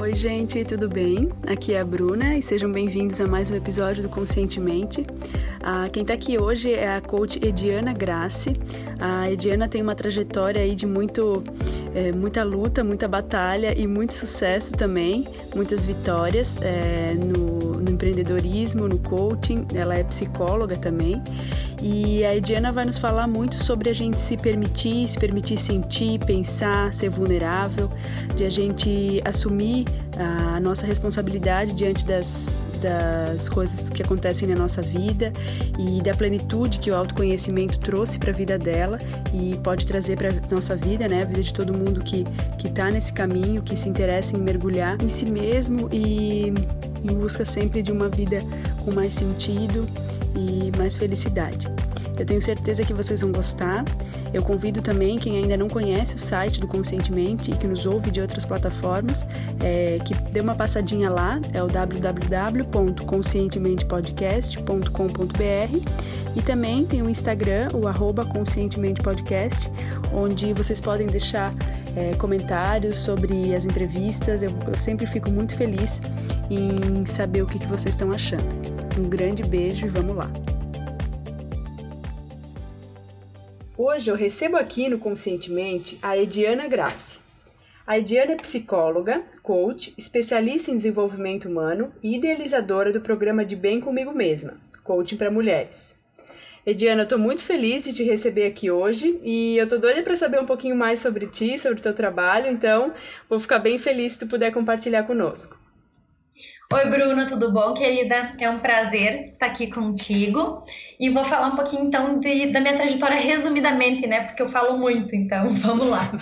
Oi, gente, tudo bem? Aqui é a Bruna e sejam bem-vindos a mais um episódio do Conscientemente. Ah, quem está aqui hoje é a coach Ediana Grassi. A Ediana tem uma trajetória aí de muito, é, muita luta, muita batalha e muito sucesso também, muitas vitórias é, no, empreendedorismo, no coaching. Ela é psicóloga também. E a Ediana vai nos falar muito sobre a gente se permitir, se permitir sentir, pensar, ser vulnerável, de a gente assumir a nossa responsabilidade diante das, das coisas que acontecem na nossa vida e da plenitude que o autoconhecimento trouxe para a vida dela e pode trazer para nossa vida, né, a vida de todo mundo que que está nesse caminho, que se interessa em mergulhar em si mesmo e em busca sempre de uma vida com mais sentido e mais felicidade. Eu tenho certeza que vocês vão gostar. Eu convido também quem ainda não conhece o site do Conscientemente e que nos ouve de outras plataformas, é, que dê uma passadinha lá, é o www.conscientementepodcast.com.br e também tem o Instagram, o arroba onde vocês podem deixar é, comentários sobre as entrevistas. Eu, eu, sempre fico muito feliz em saber o que, que vocês estão achando. Um grande beijo e vamos lá! Hoje eu recebo aqui no Conscientemente a Ediana Grassi. A Ediana é psicóloga, coach, especialista em desenvolvimento humano e idealizadora do programa de Bem Comigo Mesma, Coaching para Mulheres. Ediana, eu tô muito feliz de te receber aqui hoje e eu tô doida para saber um pouquinho mais sobre ti, sobre o teu trabalho, então vou ficar bem feliz se tu puder compartilhar conosco. Oi, Bruna, tudo bom, querida? É um prazer estar aqui contigo. E vou falar um pouquinho então de, da minha trajetória resumidamente, né? Porque eu falo muito, então vamos lá.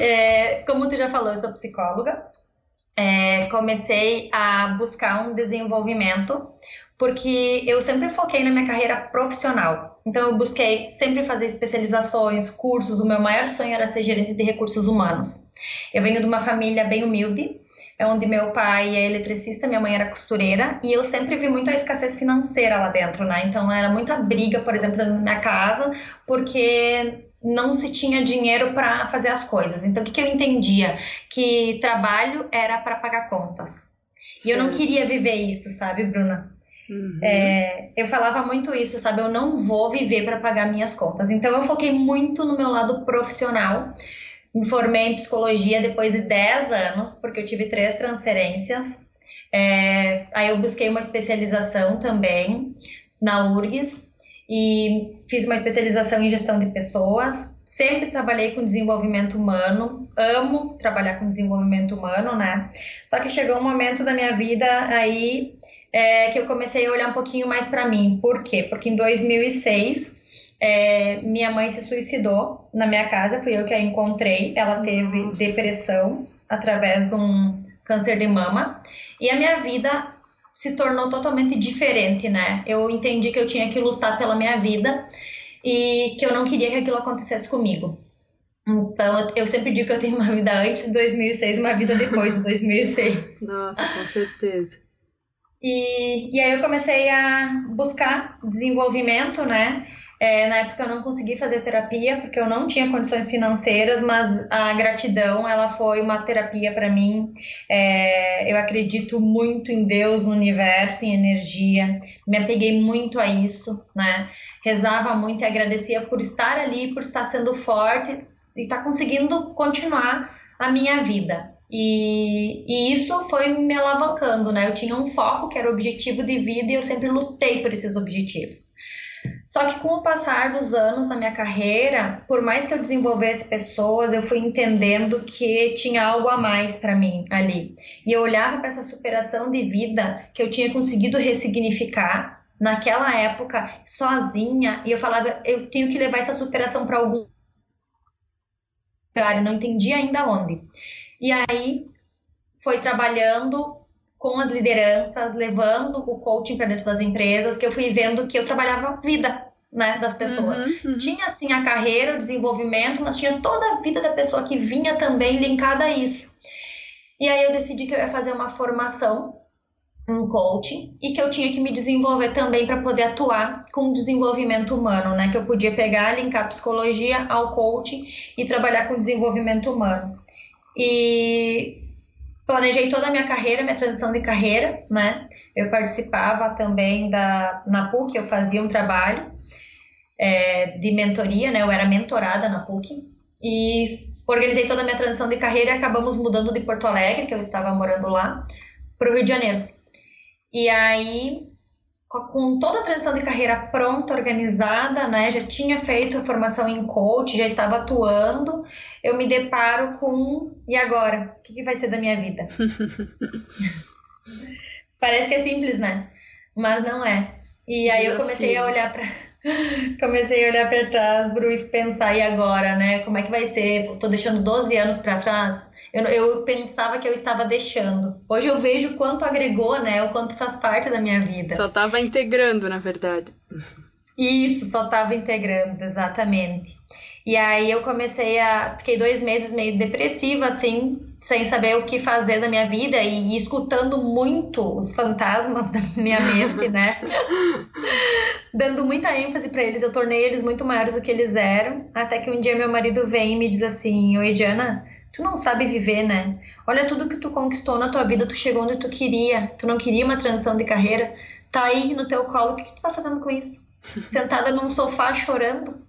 É, como tu já falou, eu sou psicóloga. É, comecei a buscar um desenvolvimento porque eu sempre foquei na minha carreira profissional. Então eu busquei sempre fazer especializações, cursos. O meu maior sonho era ser gerente de recursos humanos. Eu venho de uma família bem humilde, onde meu pai é eletricista, minha mãe era costureira, e eu sempre vi muito a escassez financeira lá dentro, né? Então era muita briga, por exemplo, na minha casa, porque não se tinha dinheiro para fazer as coisas. Então o que, que eu entendia? Que trabalho era para pagar contas. E eu não queria viver isso, sabe, Bruna? Uhum. É, eu falava muito isso, sabe? Eu não vou viver para pagar minhas contas. Então eu foquei muito no meu lado profissional me formei em psicologia depois de 10 anos, porque eu tive três transferências. É, aí eu busquei uma especialização também na URGS e fiz uma especialização em gestão de pessoas. Sempre trabalhei com desenvolvimento humano, amo trabalhar com desenvolvimento humano, né? Só que chegou um momento da minha vida aí é, que eu comecei a olhar um pouquinho mais para mim. Por quê? Porque em 2006 é, minha mãe se suicidou na minha casa, fui eu que a encontrei. Ela teve Nossa. depressão através de um câncer de mama. E a minha vida se tornou totalmente diferente, né? Eu entendi que eu tinha que lutar pela minha vida e que eu não queria que aquilo acontecesse comigo. Então, eu sempre digo que eu tenho uma vida antes de 2006 e uma vida depois de 2006. Nossa, com certeza. E, e aí eu comecei a buscar desenvolvimento, né? É, na época eu não consegui fazer terapia porque eu não tinha condições financeiras, mas a gratidão ela foi uma terapia para mim. É, eu acredito muito em Deus, no universo, em energia. Me apeguei muito a isso, né? Rezava muito e agradecia por estar ali, por estar sendo forte e estar conseguindo continuar a minha vida. E, e, isso foi me alavancando, né? Eu tinha um foco que era objetivo de vida e eu sempre lutei por esses objetivos. Só que com o passar dos anos na minha carreira, por mais que eu desenvolvesse pessoas, eu fui entendendo que tinha algo a mais para mim ali. E eu olhava para essa superação de vida que eu tinha conseguido ressignificar naquela época sozinha e eu falava, eu tenho que levar essa superação para algum lugar, não entendi ainda onde. E aí foi trabalhando com as lideranças, levando o coaching para dentro das empresas, que eu fui vendo que eu trabalhava a vida né, das pessoas. Uhum, uhum. Tinha assim a carreira, o desenvolvimento, mas tinha toda a vida da pessoa que vinha também linkada a isso. E aí eu decidi que eu ia fazer uma formação um coaching e que eu tinha que me desenvolver também para poder atuar com o desenvolvimento humano, né? Que eu podia pegar, linkar a psicologia ao coaching e trabalhar com desenvolvimento humano. E planejei toda a minha carreira, minha transição de carreira, né? Eu participava também da na PUC, eu fazia um trabalho é, de mentoria, né? Eu era mentorada na PUC e organizei toda a minha transição de carreira e acabamos mudando de Porto Alegre, que eu estava morando lá, para o Rio de Janeiro. E aí, com toda a transição de carreira pronta, organizada, né? Já tinha feito a formação em coach, já estava atuando. Eu me deparo com e agora? O que, que vai ser da minha vida? Parece que é simples, né? Mas não é. E aí eu comecei a olhar para comecei a olhar para trás, Bru, e pensar e agora, né? Como é que vai ser? Tô deixando 12 anos para trás eu, eu pensava que eu estava deixando. Hoje eu vejo o quanto agregou, né? O quanto faz parte da minha vida. Só estava integrando, na verdade. Isso, só estava integrando, exatamente. E aí eu comecei a. Fiquei dois meses meio depressiva, assim, sem saber o que fazer da minha vida e, e escutando muito os fantasmas da minha mente, né? Dando muita ênfase para eles, eu tornei eles muito maiores do que eles eram. Até que um dia meu marido vem e me diz assim: Oi, Diana, Tu não sabe viver, né? Olha tudo que tu conquistou na tua vida, tu chegou onde tu queria, tu não queria uma transição de carreira, tá aí no teu colo, o que, que tu tá fazendo com isso? Sentada num sofá chorando?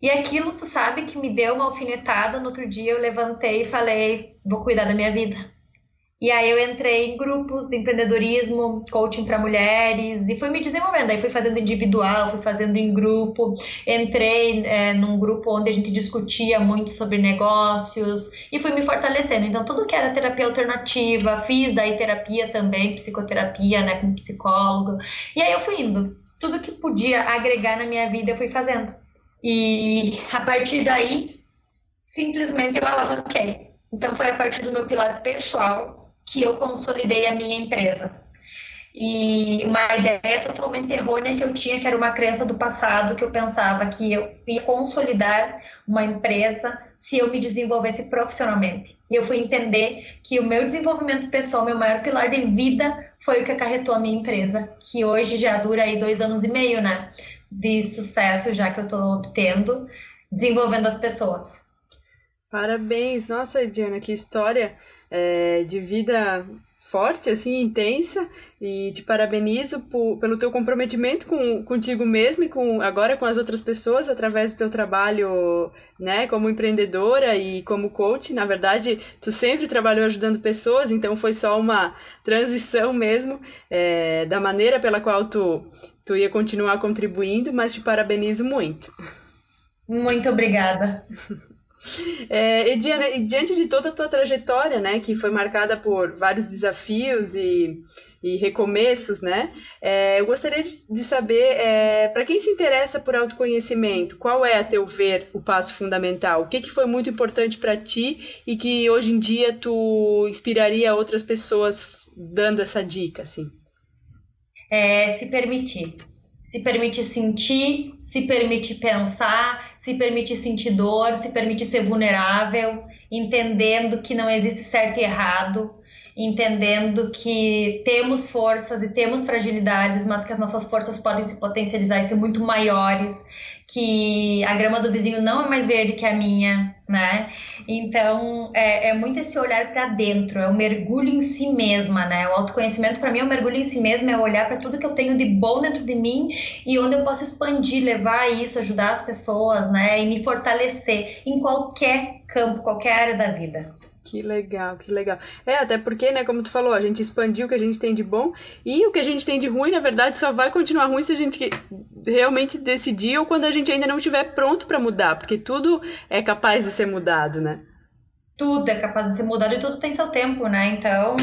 E aquilo, tu sabe, que me deu uma alfinetada. No outro dia eu levantei e falei: vou cuidar da minha vida. E aí eu entrei em grupos de empreendedorismo, coaching para mulheres e fui me desenvolvendo. Aí fui fazendo individual, fui fazendo em grupo. Entrei é, num grupo onde a gente discutia muito sobre negócios e fui me fortalecendo. Então tudo que era terapia alternativa, fiz daí terapia também, psicoterapia, né, com psicólogo. E aí eu fui indo. Tudo que podia agregar na minha vida eu fui fazendo. E a partir daí, simplesmente eu alavanquei. Então foi a partir do meu pilar pessoal que eu consolidei a minha empresa. E uma ideia totalmente errônea que eu tinha, que era uma crença do passado, que eu pensava que eu ia consolidar uma empresa se eu me desenvolvesse profissionalmente. E eu fui entender que o meu desenvolvimento pessoal, meu maior pilar de vida, foi o que acarretou a minha empresa, que hoje já dura aí dois anos e meio, né? De sucesso já que eu estou tendo, desenvolvendo as pessoas. Parabéns! Nossa, Diana, que história! É, de vida forte, assim, intensa, e te parabenizo por, pelo teu comprometimento com, contigo mesmo e com, agora com as outras pessoas através do teu trabalho, né, como empreendedora e como coach. Na verdade, tu sempre trabalhou ajudando pessoas, então foi só uma transição mesmo é, da maneira pela qual tu, tu ia continuar contribuindo, mas te parabenizo muito. Muito obrigada. É, e, Diana, e diante de toda a tua trajetória, né, que foi marcada por vários desafios e, e recomeços, né, é, eu gostaria de, de saber, é, para quem se interessa por autoconhecimento, qual é, a teu ver, o passo fundamental? O que, que foi muito importante para ti e que hoje em dia tu inspiraria outras pessoas dando essa dica, assim? É, se permitir se permite sentir, se permite pensar, se permite sentir dor, se permite ser vulnerável, entendendo que não existe certo e errado, entendendo que temos forças e temos fragilidades, mas que as nossas forças podem se potencializar e ser muito maiores, que a grama do vizinho não é mais verde que a minha, né? Então é, é muito esse olhar para dentro, é o mergulho em si mesma, né? O autoconhecimento para mim é um mergulho em si mesma, é olhar para tudo que eu tenho de bom dentro de mim e onde eu posso expandir, levar isso, ajudar as pessoas, né? E me fortalecer em qualquer campo, qualquer área da vida. Que legal, que legal. É, até porque, né, como tu falou, a gente expandiu o que a gente tem de bom e o que a gente tem de ruim, na verdade, só vai continuar ruim se a gente realmente decidir ou quando a gente ainda não estiver pronto para mudar, porque tudo é capaz de ser mudado, né? Tudo é capaz de ser mudado e tudo tem seu tempo, né? Então,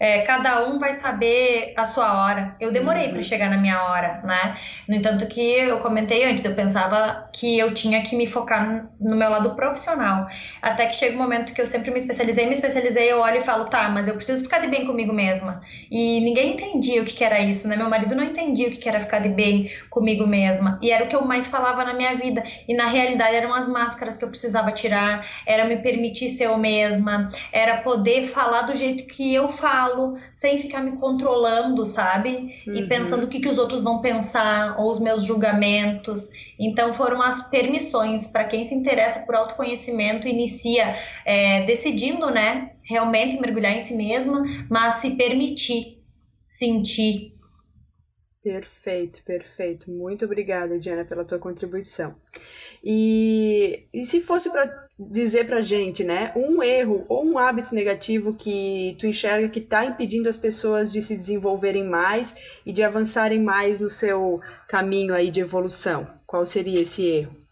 é, cada um vai saber a sua hora. Eu demorei uhum. para chegar na minha hora, né? No entanto, que eu comentei antes, eu pensava que eu tinha que me focar no meu lado profissional. Até que chega um momento que eu sempre me especializei, me especializei, eu olho e falo, tá, mas eu preciso ficar de bem comigo mesma. E ninguém entendia o que, que era isso, né? Meu marido não entendia o que, que era ficar de bem comigo mesma. E era o que eu mais falava na minha vida. E na realidade eram as máscaras que eu precisava tirar, era me permitir ser eu mesma, era poder falar do jeito que eu falo, sem ficar me controlando, sabe? Uhum. E pensando o que, que os outros vão pensar, ou os meus julgamentos. Então, foram as permissões para quem se interessa por autoconhecimento, inicia é, decidindo, né, realmente mergulhar em si mesma, mas se permitir sentir. Perfeito, perfeito. Muito obrigada, Diana, pela tua contribuição. E, e se fosse para dizer para gente, né, um erro ou um hábito negativo que tu enxerga que está impedindo as pessoas de se desenvolverem mais e de avançarem mais no seu caminho aí de evolução, qual seria esse erro?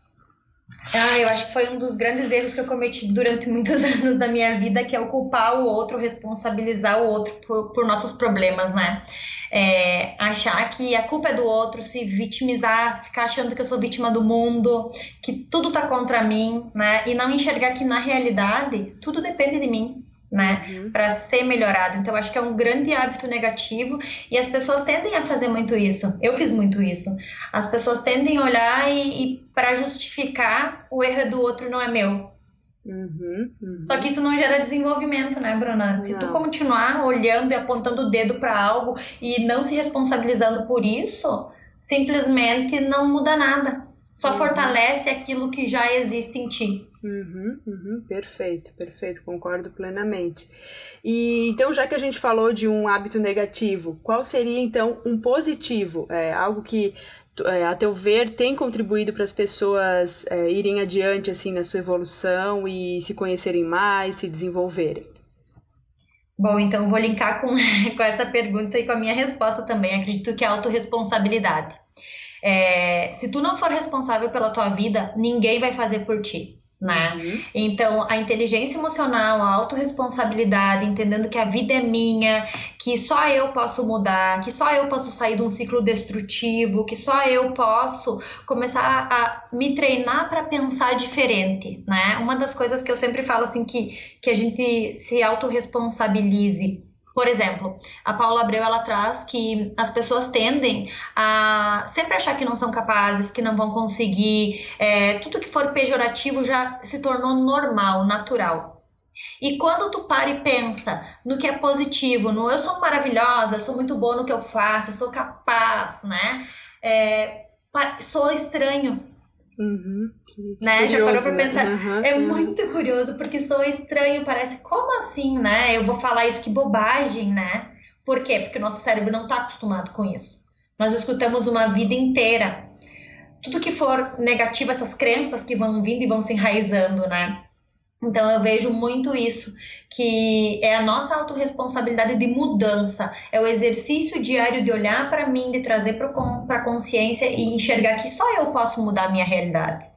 Ah, eu acho que foi um dos grandes erros que eu cometi durante muitos anos da minha vida, que é o culpar o outro, responsabilizar o outro por, por nossos problemas, né? É, achar que a culpa é do outro, se vitimizar, ficar achando que eu sou vítima do mundo, que tudo tá contra mim, né? E não enxergar que na realidade tudo depende de mim, né? Uhum. Para ser melhorado. Então, acho que é um grande hábito negativo e as pessoas tendem a fazer muito isso. Eu fiz muito isso. As pessoas tendem a olhar e, e para justificar o erro do outro não é meu. Uhum, uhum. Só que isso não gera desenvolvimento, né, Bruna? Se não. tu continuar olhando e apontando o dedo para algo e não se responsabilizando por isso, simplesmente não muda nada. Só uhum. fortalece aquilo que já existe em ti. Uhum, uhum, perfeito, perfeito, concordo plenamente. E então, já que a gente falou de um hábito negativo, qual seria então um positivo? É, algo que a teu ver, tem contribuído para as pessoas é, irem adiante assim na sua evolução e se conhecerem mais, se desenvolverem? Bom, então vou linkar com, com essa pergunta e com a minha resposta também. Acredito que é autorresponsabilidade. É, se tu não for responsável pela tua vida, ninguém vai fazer por ti né? Uhum. Então, a inteligência emocional, a autorresponsabilidade, entendendo que a vida é minha, que só eu posso mudar, que só eu posso sair de um ciclo destrutivo, que só eu posso começar a me treinar para pensar diferente, né? Uma das coisas que eu sempre falo assim que que a gente se autorresponsabilize por exemplo, a Paula Abreu ela traz que as pessoas tendem a sempre achar que não são capazes, que não vão conseguir, é, tudo que for pejorativo já se tornou normal, natural. E quando tu para e pensa no que é positivo, no eu sou maravilhosa, sou muito boa no que eu faço, eu sou capaz, né? É, sou estranho, Uhum, né? Curioso, Já parou pra né? pensar? Uhum, é uhum. muito curioso, porque sou estranho, parece como assim, né? Eu vou falar isso, que bobagem, né? Por quê? Porque o nosso cérebro não está acostumado com isso. Nós escutamos uma vida inteira. Tudo que for negativo, essas crenças que vão vindo e vão se enraizando, né? Então eu vejo muito isso, que é a nossa autorresponsabilidade de mudança, é o exercício diário de olhar para mim, de trazer para a consciência e enxergar que só eu posso mudar a minha realidade.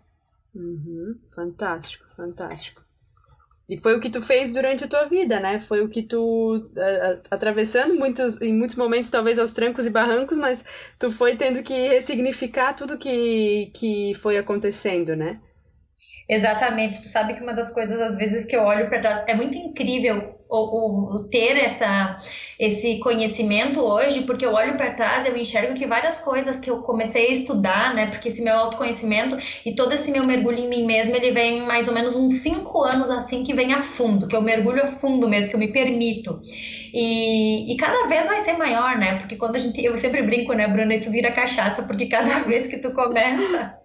Uhum, fantástico, fantástico. E foi o que tu fez durante a tua vida, né? Foi o que tu, atravessando muitos, em muitos momentos, talvez aos trancos e barrancos, mas tu foi tendo que ressignificar tudo que, que foi acontecendo, né? Exatamente. Tu sabe que uma das coisas, às vezes, que eu olho para trás, é muito incrível o, o, o, ter essa, esse conhecimento hoje, porque eu olho para trás eu enxergo que várias coisas que eu comecei a estudar, né? Porque esse meu autoconhecimento e todo esse meu mergulho em mim mesmo, ele vem mais ou menos uns cinco anos assim que vem a fundo, que eu mergulho a fundo mesmo, que eu me permito. E, e cada vez vai ser maior, né? Porque quando a gente. Eu sempre brinco, né, Bruna? Isso vira cachaça, porque cada vez que tu começa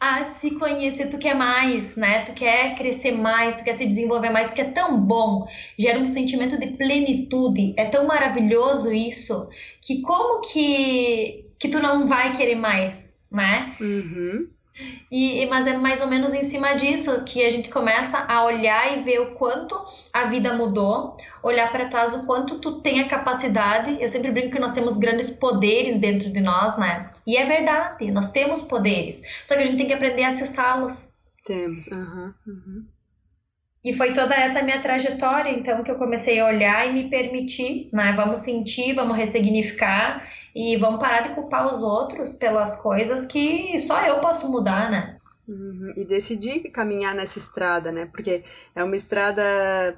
a se conhecer, tu quer mais, né? Tu quer crescer mais, tu quer se desenvolver mais, porque é tão bom, gera um sentimento de plenitude, é tão maravilhoso isso, que como que, que tu não vai querer mais, né? Uhum. E, mas é mais ou menos em cima disso que a gente começa a olhar e ver o quanto a vida mudou, olhar para trás o quanto tu tem a capacidade. Eu sempre brinco que nós temos grandes poderes dentro de nós, né? E é verdade, nós temos poderes, só que a gente tem que aprender a acessá-los. Temos, uhum, uhum. E foi toda essa minha trajetória, então, que eu comecei a olhar e me permitir, né? Vamos sentir, vamos ressignificar e vamos parar de culpar os outros pelas coisas que só eu posso mudar, né? Uhum. E decidir caminhar nessa estrada, né? Porque é uma estrada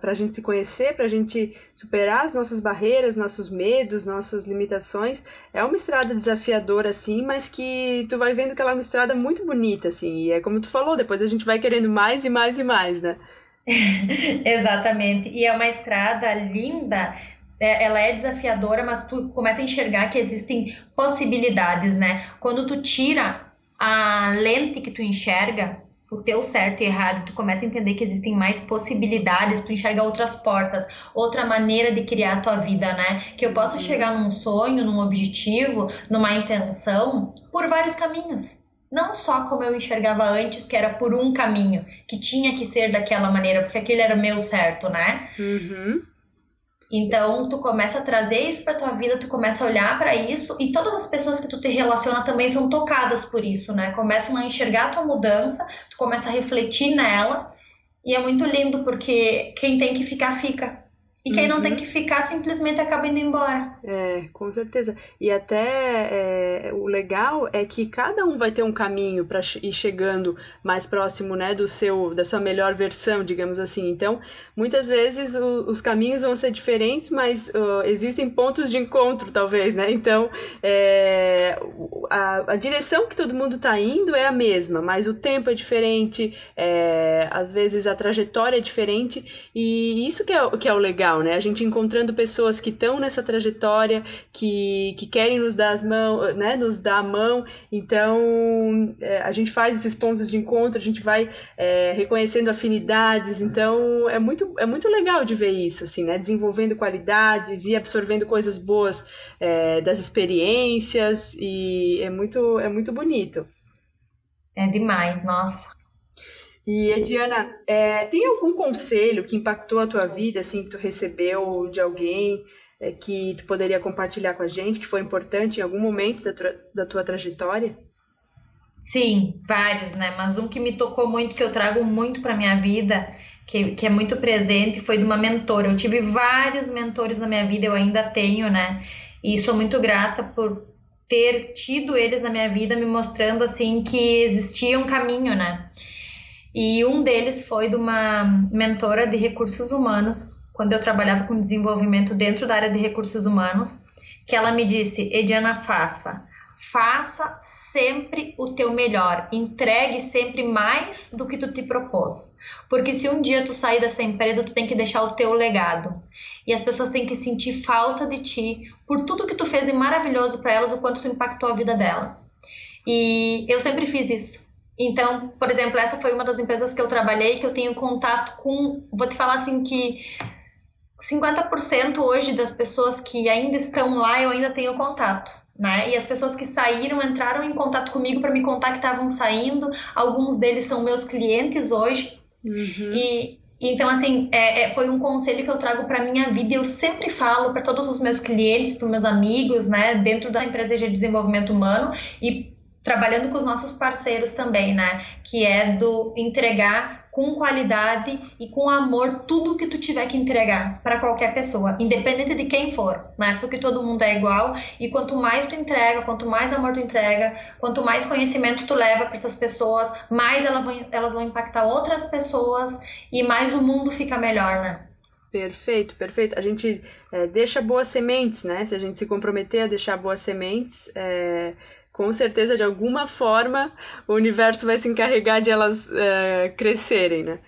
para a gente se conhecer, para a gente superar as nossas barreiras, nossos medos, nossas limitações. É uma estrada desafiadora, assim, mas que tu vai vendo que ela é uma estrada muito bonita, assim. E é como tu falou, depois a gente vai querendo mais e mais e mais, né? Exatamente. E é uma estrada linda, é, ela é desafiadora, mas tu começa a enxergar que existem possibilidades, né? Quando tu tira a lente que tu enxerga, o teu certo e errado, tu começa a entender que existem mais possibilidades, tu enxerga outras portas, outra maneira de criar a tua vida, né? Que eu posso uhum. chegar num sonho, num objetivo, numa intenção por vários caminhos. Não só como eu enxergava antes, que era por um caminho, que tinha que ser daquela maneira, porque aquele era o meu certo, né? Uhum. Então, tu começa a trazer isso para tua vida, tu começa a olhar para isso e todas as pessoas que tu te relaciona também são tocadas por isso, né? Começam a enxergar a tua mudança, tu começa a refletir nela e é muito lindo porque quem tem que ficar fica. E quem uhum. não tem uhum. que ficar simplesmente acaba indo embora. É, com certeza. E até é, o legal é que cada um vai ter um caminho para ir chegando mais próximo, né, do seu, da sua melhor versão, digamos assim. Então, muitas vezes o, os caminhos vão ser diferentes, mas uh, existem pontos de encontro, talvez, né? Então, é, a, a, direção que todo mundo está indo é a mesma, mas o tempo é diferente, é, às vezes a trajetória é diferente, e isso que é, que é o legal legal, né? A gente encontrando pessoas que estão nessa trajetória, que, que querem nos dar as mãos, né? Nos dar a mão. Então, é, a gente faz esses pontos de encontro, a gente vai é, reconhecendo afinidades. Então, é muito, é muito legal de ver isso, assim, né? Desenvolvendo qualidades e absorvendo coisas boas é, das experiências e é muito, é muito bonito. É demais, nossa. E, Ediana, é, tem algum conselho que impactou a tua vida, assim, que tu recebeu de alguém, é, que tu poderia compartilhar com a gente, que foi importante em algum momento da tua, da tua trajetória? Sim, vários, né? Mas um que me tocou muito, que eu trago muito para minha vida, que, que é muito presente, foi de uma mentora. Eu tive vários mentores na minha vida, eu ainda tenho, né? E sou muito grata por ter tido eles na minha vida, me mostrando, assim, que existia um caminho, né? E um deles foi de uma mentora de recursos humanos, quando eu trabalhava com desenvolvimento dentro da área de recursos humanos, que ela me disse: Ediana, faça. Faça sempre o teu melhor, entregue sempre mais do que tu te propôs. Porque se um dia tu sair dessa empresa, tu tem que deixar o teu legado. E as pessoas têm que sentir falta de ti por tudo que tu fez de maravilhoso para elas, o quanto tu impactou a vida delas. E eu sempre fiz isso. Então, por exemplo, essa foi uma das empresas que eu trabalhei que eu tenho contato com, vou te falar assim que 50% hoje das pessoas que ainda estão lá eu ainda tenho contato. Né? E as pessoas que saíram entraram em contato comigo para me contar que estavam saindo. Alguns deles são meus clientes hoje. Uhum. E então, assim, é, é, foi um conselho que eu trago para minha vida. Eu sempre falo para todos os meus clientes, para meus amigos, né, dentro da empresa de desenvolvimento humano e trabalhando com os nossos parceiros também, né? Que é do entregar com qualidade e com amor tudo que tu tiver que entregar para qualquer pessoa, independente de quem for, né? Porque todo mundo é igual e quanto mais tu entrega, quanto mais amor tu entrega, quanto mais conhecimento tu leva para essas pessoas, mais elas vão, elas vão impactar outras pessoas e mais o mundo fica melhor, né? Perfeito, perfeito. A gente é, deixa boas sementes, né? Se a gente se comprometer a deixar boas sementes, é, com certeza, de alguma forma, o universo vai se encarregar de elas uh, crescerem, né?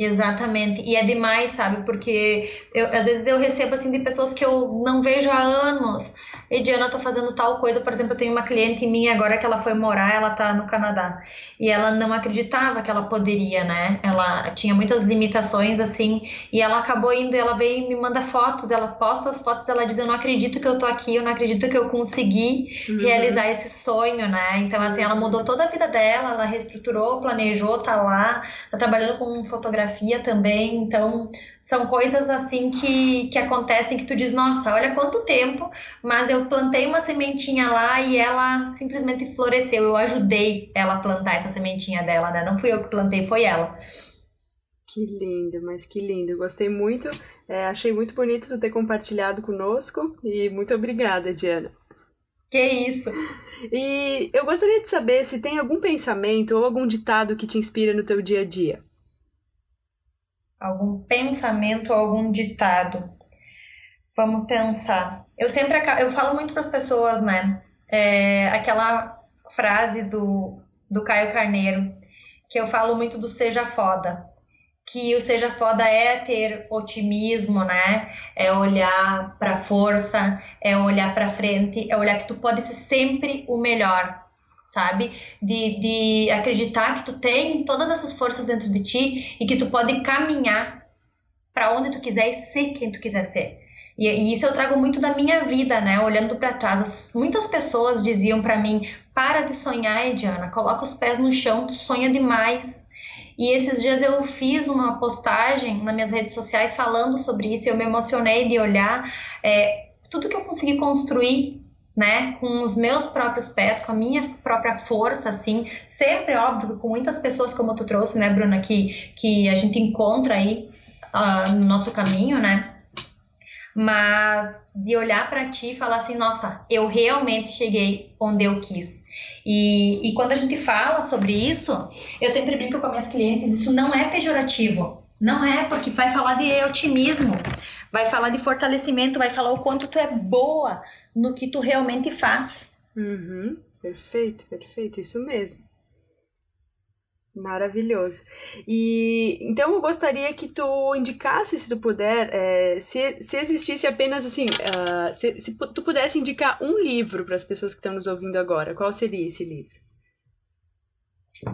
Exatamente. E é demais, sabe? Porque eu, às vezes eu recebo assim de pessoas que eu não vejo há anos Ediana, tô fazendo tal coisa. Por exemplo, eu tenho uma cliente minha agora que ela foi morar, ela tá no Canadá. E ela não acreditava que ela poderia, né? Ela tinha muitas limitações, assim, e ela acabou indo, ela veio e me manda fotos, ela posta as fotos, ela diz, eu não acredito que eu tô aqui, eu não acredito que eu consegui uhum. realizar esse sonho, né? Então, assim, ela mudou toda a vida dela, ela reestruturou, planejou, tá lá, tá trabalhando com fotografia também, então são coisas assim que, que acontecem que tu diz, nossa, olha quanto tempo, mas eu plantei uma sementinha lá e ela simplesmente floresceu. Eu ajudei ela a plantar essa sementinha dela, né? Não fui eu que plantei, foi ela. Que lindo, mas que lindo. Gostei muito. É, achei muito bonito tu ter compartilhado conosco e muito obrigada, Diana. Que isso! E eu gostaria de saber se tem algum pensamento ou algum ditado que te inspira no teu dia a dia algum pensamento, algum ditado. Vamos pensar. Eu sempre eu falo muito para as pessoas, né? É, aquela frase do, do Caio Carneiro, que eu falo muito do seja foda, que o Seja Foda é ter otimismo, né? É olhar para força, é olhar para frente, é olhar que tu pode ser sempre o melhor, sabe? De, de acreditar que tu tem todas essas forças dentro de ti e que tu pode caminhar para onde tu quiser e ser quem tu quiser ser. E, e isso eu trago muito da minha vida, né? Olhando para trás, muitas pessoas diziam para mim: "Para de sonhar, Ediana, coloca os pés no chão, tu sonha demais". E esses dias eu fiz uma postagem nas minhas redes sociais falando sobre isso. E eu me emocionei de olhar é, tudo que eu consegui construir, né, com os meus próprios pés, com a minha própria força, assim. Sempre, óbvio, com muitas pessoas como tu trouxe, né, Bruna, que, que a gente encontra aí uh, no nosso caminho, né? Mas de olhar para ti e falar assim, nossa, eu realmente cheguei onde eu quis. E, e quando a gente fala sobre isso, eu sempre brinco com minhas clientes, isso não é pejorativo. Não é, porque vai falar de otimismo, vai falar de fortalecimento, vai falar o quanto tu é boa no que tu realmente faz. Uhum, perfeito, perfeito, isso mesmo. Maravilhoso. E então eu gostaria que tu indicasse, se tu puder, é, se, se existisse apenas assim, uh, se, se tu pudesse indicar um livro para as pessoas que estão nos ouvindo agora, qual seria esse livro?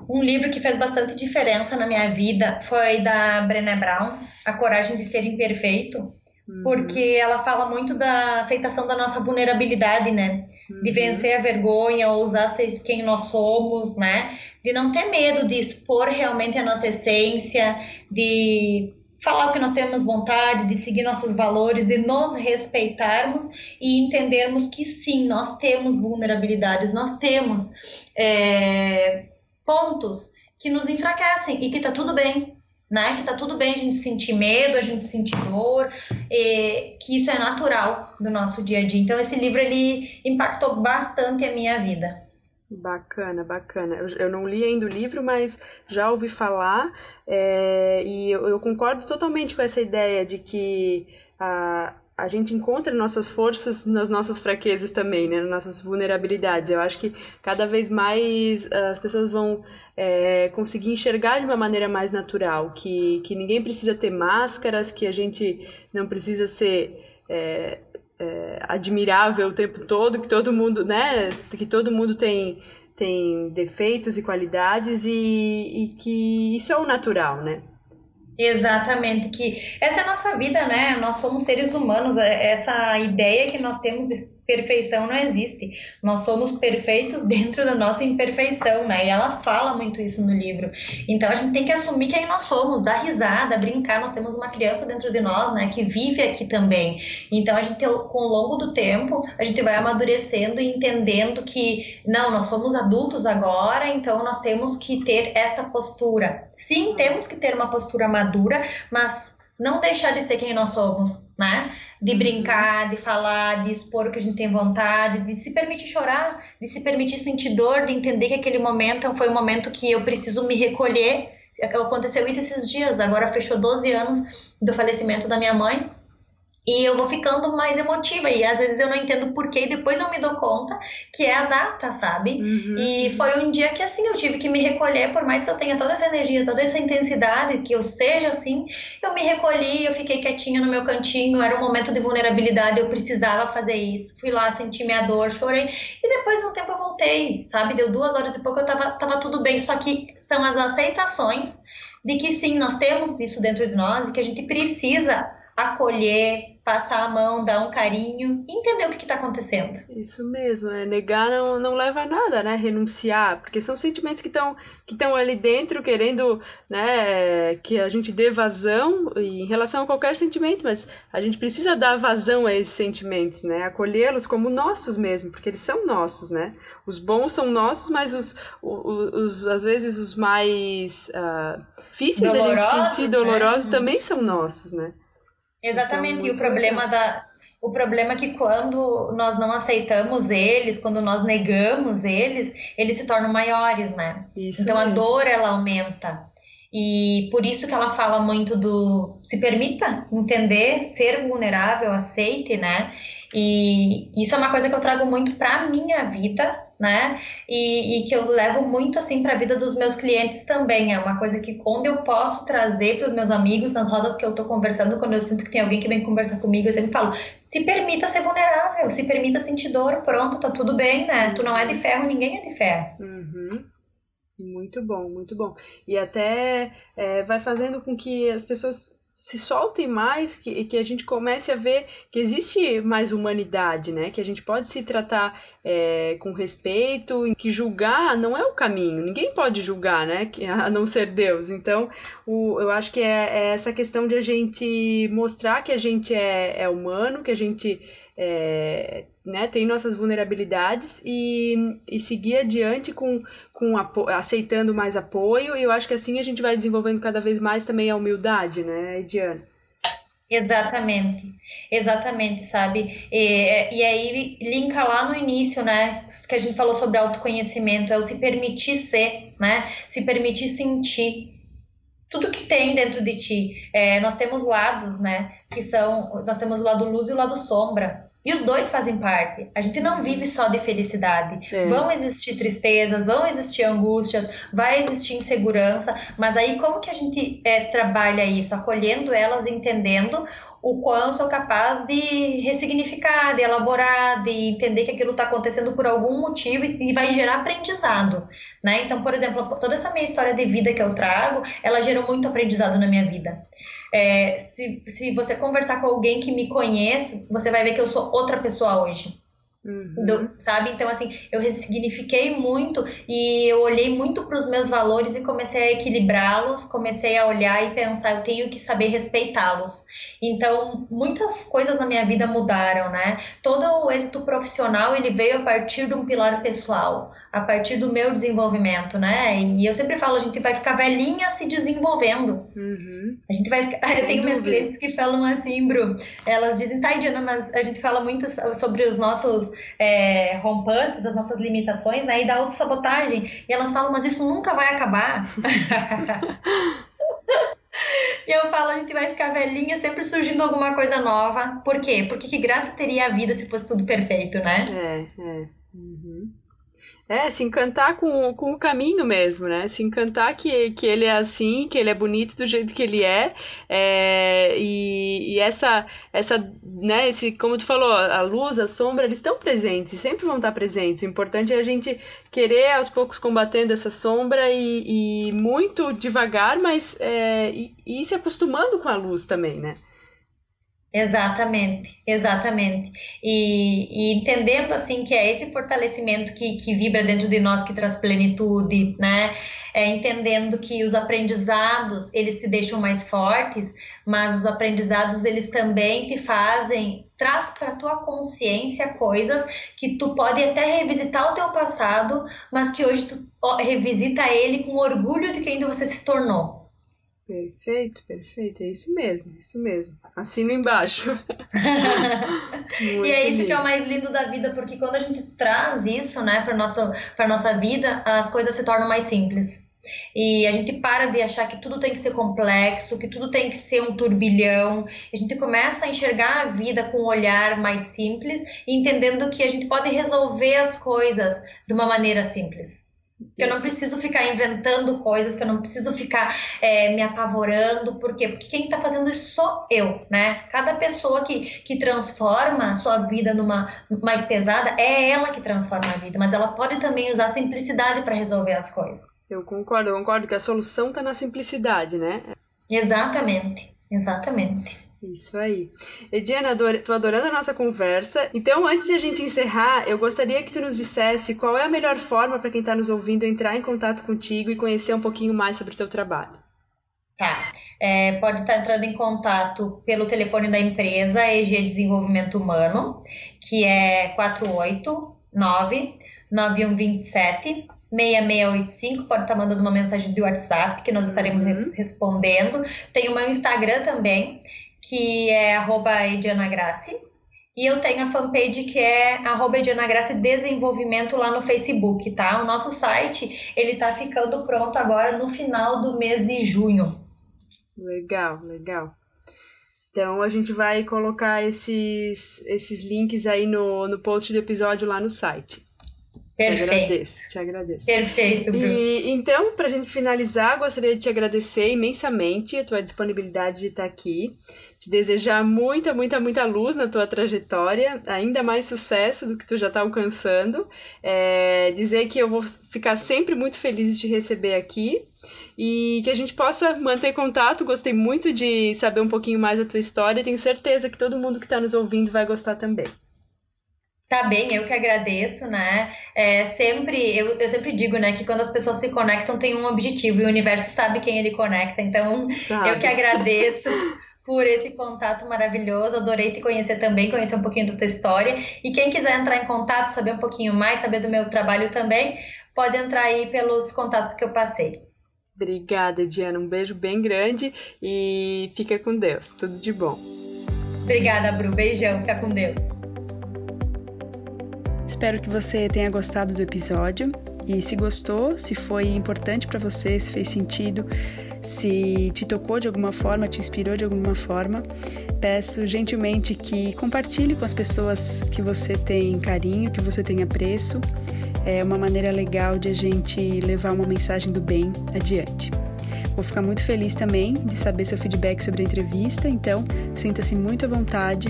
Um livro que fez bastante diferença na minha vida foi da Brené Brown, A Coragem de Ser Imperfeito, uhum. porque ela fala muito da aceitação da nossa vulnerabilidade, né? Uhum. De vencer a vergonha, ousar ser quem nós somos, né? de não ter medo de expor realmente a nossa essência, de falar o que nós temos vontade, de seguir nossos valores, de nos respeitarmos e entendermos que sim, nós temos vulnerabilidades, nós temos é, pontos que nos enfraquecem e que tá tudo bem, né? Que tá tudo bem a gente sentir medo, a gente sentir dor, que isso é natural do nosso dia a dia. Então esse livro ele impactou bastante a minha vida. Bacana, bacana. Eu, eu, não li ainda o livro, mas já ouvi falar é, e eu, eu, concordo totalmente com essa ideia de que a gente encontra nossas forças nas nossas fraquezas também, né? nas nossas vulnerabilidades. Eu acho que cada vez mais as pessoas vão é, conseguir enxergar de uma maneira mais natural, que, que ninguém precisa ter máscaras, que a gente não precisa ser é, é, admirável o tempo todo, que todo mundo, né, que todo mundo tem, tem defeitos e qualidades e, e que isso é o natural, né? Exatamente, que essa é a nossa vida, né? Nós somos seres humanos, é, essa ideia que nós temos de perfeição não existe. Nós somos perfeitos dentro da nossa imperfeição, né? E ela fala muito isso no livro. Então a gente tem que assumir quem nós somos, dar risada, brincar. Nós temos uma criança dentro de nós, né, que vive aqui também. Então a gente, com o longo do tempo, a gente vai amadurecendo e entendendo que não, nós somos adultos agora, então nós temos que ter esta postura. Sim, temos que ter uma postura madura, mas não deixar de ser quem nós somos, né? De uhum. brincar, de falar, de expor o que a gente tem vontade, de se permitir chorar, de se permitir sentir dor, de entender que aquele momento foi um momento que eu preciso me recolher. Aconteceu isso esses dias, agora fechou 12 anos do falecimento da minha mãe. E eu vou ficando mais emotiva e às vezes eu não entendo porquê e depois eu me dou conta que é a data, sabe? Uhum. E foi um dia que assim eu tive que me recolher, por mais que eu tenha toda essa energia, toda essa intensidade, que eu seja assim, eu me recolhi, eu fiquei quietinha no meu cantinho, era um momento de vulnerabilidade, eu precisava fazer isso. Fui lá, senti minha dor, chorei e depois de um tempo eu voltei, sabe? Deu duas horas e pouco, eu tava, tava tudo bem, só que são as aceitações de que sim, nós temos isso dentro de nós e que a gente precisa acolher, passar a mão, dar um carinho, entender o que está acontecendo. Isso mesmo, é, negar não, não leva a nada, né? Renunciar, porque são sentimentos que estão que estão ali dentro querendo, né, que a gente dê vazão em relação a qualquer sentimento, mas a gente precisa dar vazão a esses sentimentos, né? Acolhê-los como nossos mesmo, porque eles são nossos, né? Os bons são nossos, mas os, os, os às vezes os mais uh, difíceis de a gente sentir, dolorosos né? também são nossos, né? Exatamente, então, e o problema legal. da o problema é que quando nós não aceitamos eles, quando nós negamos eles, eles se tornam maiores, né? Isso então mesmo. a dor ela aumenta. E por isso que ela fala muito do se permita entender, ser vulnerável, aceite, né? E isso é uma coisa que eu trago muito para minha vida né? E, e que eu levo muito assim para a vida dos meus clientes também. É uma coisa que quando eu posso trazer para os meus amigos nas rodas que eu estou conversando, quando eu sinto que tem alguém que vem conversar comigo, eu sempre falo: se permita ser vulnerável, se permita sentir dor, pronto, tá tudo bem, né? Tu não é de ferro, ninguém é de ferro. Uhum. Muito bom, muito bom. E até é, vai fazendo com que as pessoas se soltem mais, que, que a gente comece a ver que existe mais humanidade, né? Que a gente pode se tratar é, com respeito, que julgar não é o caminho. Ninguém pode julgar, né? A não ser Deus. Então, o, eu acho que é, é essa questão de a gente mostrar que a gente é, é humano, que a gente é, né, tem nossas vulnerabilidades e, e seguir adiante com, com aceitando mais apoio. E eu acho que assim a gente vai desenvolvendo cada vez mais também a humildade, né, Ediana? Exatamente, exatamente, sabe? E, e aí linka lá no início, né? Que a gente falou sobre autoconhecimento, é o se permitir ser, né? Se permitir sentir tudo que tem dentro de ti. É, nós temos lados, né? Que são, nós temos o lado luz e o lado sombra. E os dois fazem parte. A gente não vive só de felicidade. É. Vão existir tristezas, vão existir angústias, vai existir insegurança, mas aí como que a gente é, trabalha isso? Acolhendo elas, entendendo o quão sou capaz de ressignificar, de elaborar, de entender que aquilo está acontecendo por algum motivo e, e, vai gerar aprendizado, né? Então, por exemplo, toda essa minha história de vida que eu trago, ela gerou muito aprendizado na minha vida. É, se, se você conversar com alguém que me conhece, você vai ver que eu sou outra pessoa hoje. Uhum. Do, sabe? Então, assim, eu ressignifiquei muito e eu olhei muito para os meus valores e comecei a equilibrá-los, comecei a olhar e pensar, eu tenho que saber respeitá-los. Então, muitas coisas na minha vida mudaram, né? Todo o êxito profissional, ele veio a partir de um pilar pessoal, a partir do meu desenvolvimento, né? E eu sempre falo, a gente vai ficar velhinha se desenvolvendo. Uhum. A gente vai. Eu tenho minhas clientes que falam assim, Bru, elas dizem, tá, Diana, mas a gente fala muito sobre os nossos é, rompantes, as nossas limitações, né? E da autossabotagem. E elas falam, mas isso nunca vai acabar. E eu falo, a gente vai ficar velhinha sempre surgindo alguma coisa nova. Por quê? Porque que graça teria a vida se fosse tudo perfeito, né? É, é. Uhum. É, se encantar com, com o caminho mesmo, né? Se encantar que, que ele é assim, que ele é bonito do jeito que ele é. é e, e essa, essa, né, esse, como tu falou, a luz, a sombra, eles estão presentes, sempre vão estar presentes. O importante é a gente querer aos poucos combatendo essa sombra e, e muito devagar, mas é, e, e se acostumando com a luz também, né? Exatamente, exatamente. E, e, entendendo assim que é esse fortalecimento que, que vibra dentro de nós que traz plenitude, né? É, entendendo que os aprendizados eles te deixam mais fortes, mas os aprendizados eles também te fazem traz para tua consciência coisas que tu pode até revisitar o teu passado, mas que hoje tu revisita ele com orgulho de quem você se tornou. Perfeito, perfeito. É isso mesmo, é isso mesmo. Assino embaixo. e é isso lindo. que é o mais lindo da vida, porque quando a gente traz isso, né, para nossa para nossa vida, as coisas se tornam mais simples. E a gente para de achar que tudo tem que ser complexo, que tudo tem que ser um turbilhão. A gente começa a enxergar a vida com um olhar mais simples, entendendo que a gente pode resolver as coisas de uma maneira simples. Que eu não preciso ficar inventando coisas, que eu não preciso ficar é, me apavorando. Por quê? Porque quem está fazendo isso sou eu, né? Cada pessoa que, que transforma a sua vida numa mais pesada, é ela que transforma a vida. Mas ela pode também usar a simplicidade para resolver as coisas. Eu concordo, eu concordo que a solução está na simplicidade, né? Exatamente, exatamente. Isso aí. Ediana, ador tô adorando a nossa conversa. Então, antes de a gente encerrar, eu gostaria que tu nos dissesse qual é a melhor forma para quem está nos ouvindo entrar em contato contigo e conhecer um pouquinho mais sobre o teu trabalho. Tá. É, pode estar entrando em contato pelo telefone da empresa EG Desenvolvimento Humano, que é 489 9127 6685, pode estar mandando uma mensagem de WhatsApp que nós estaremos uhum. respondendo. Tem o meu Instagram também, que é arroba Ediana Grace. E eu tenho a fanpage que é arroba Ediana Grace Desenvolvimento lá no Facebook, tá? O nosso site, ele tá ficando pronto agora no final do mês de junho. Legal, legal. Então a gente vai colocar esses, esses links aí no, no post do episódio lá no site. Perfeito. Te agradeço, te agradeço. Perfeito, Bruno. E, então, para a gente finalizar, gostaria de te agradecer imensamente a tua disponibilidade de estar aqui, te desejar muita, muita, muita luz na tua trajetória, ainda mais sucesso do que tu já está alcançando, é, dizer que eu vou ficar sempre muito feliz de te receber aqui e que a gente possa manter contato. Gostei muito de saber um pouquinho mais da tua história tenho certeza que todo mundo que está nos ouvindo vai gostar também. Tá bem, eu que agradeço, né? É, sempre, eu, eu sempre digo, né, que quando as pessoas se conectam tem um objetivo e o universo sabe quem ele conecta. Então, sabe. eu que agradeço por esse contato maravilhoso. Adorei te conhecer também, conhecer um pouquinho da tua história. E quem quiser entrar em contato, saber um pouquinho mais, saber do meu trabalho também, pode entrar aí pelos contatos que eu passei. Obrigada, Diana. Um beijo bem grande e fica com Deus. Tudo de bom. Obrigada, Bru. Beijão. Fica com Deus. Espero que você tenha gostado do episódio e se gostou, se foi importante para você, se fez sentido, se te tocou de alguma forma, te inspirou de alguma forma, peço gentilmente que compartilhe com as pessoas que você tem carinho, que você tem apreço. É uma maneira legal de a gente levar uma mensagem do bem adiante. Vou ficar muito feliz também de saber seu feedback sobre a entrevista, então sinta-se muito à vontade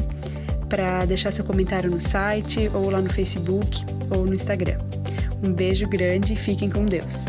para deixar seu comentário no site ou lá no Facebook ou no Instagram. Um beijo grande e fiquem com Deus.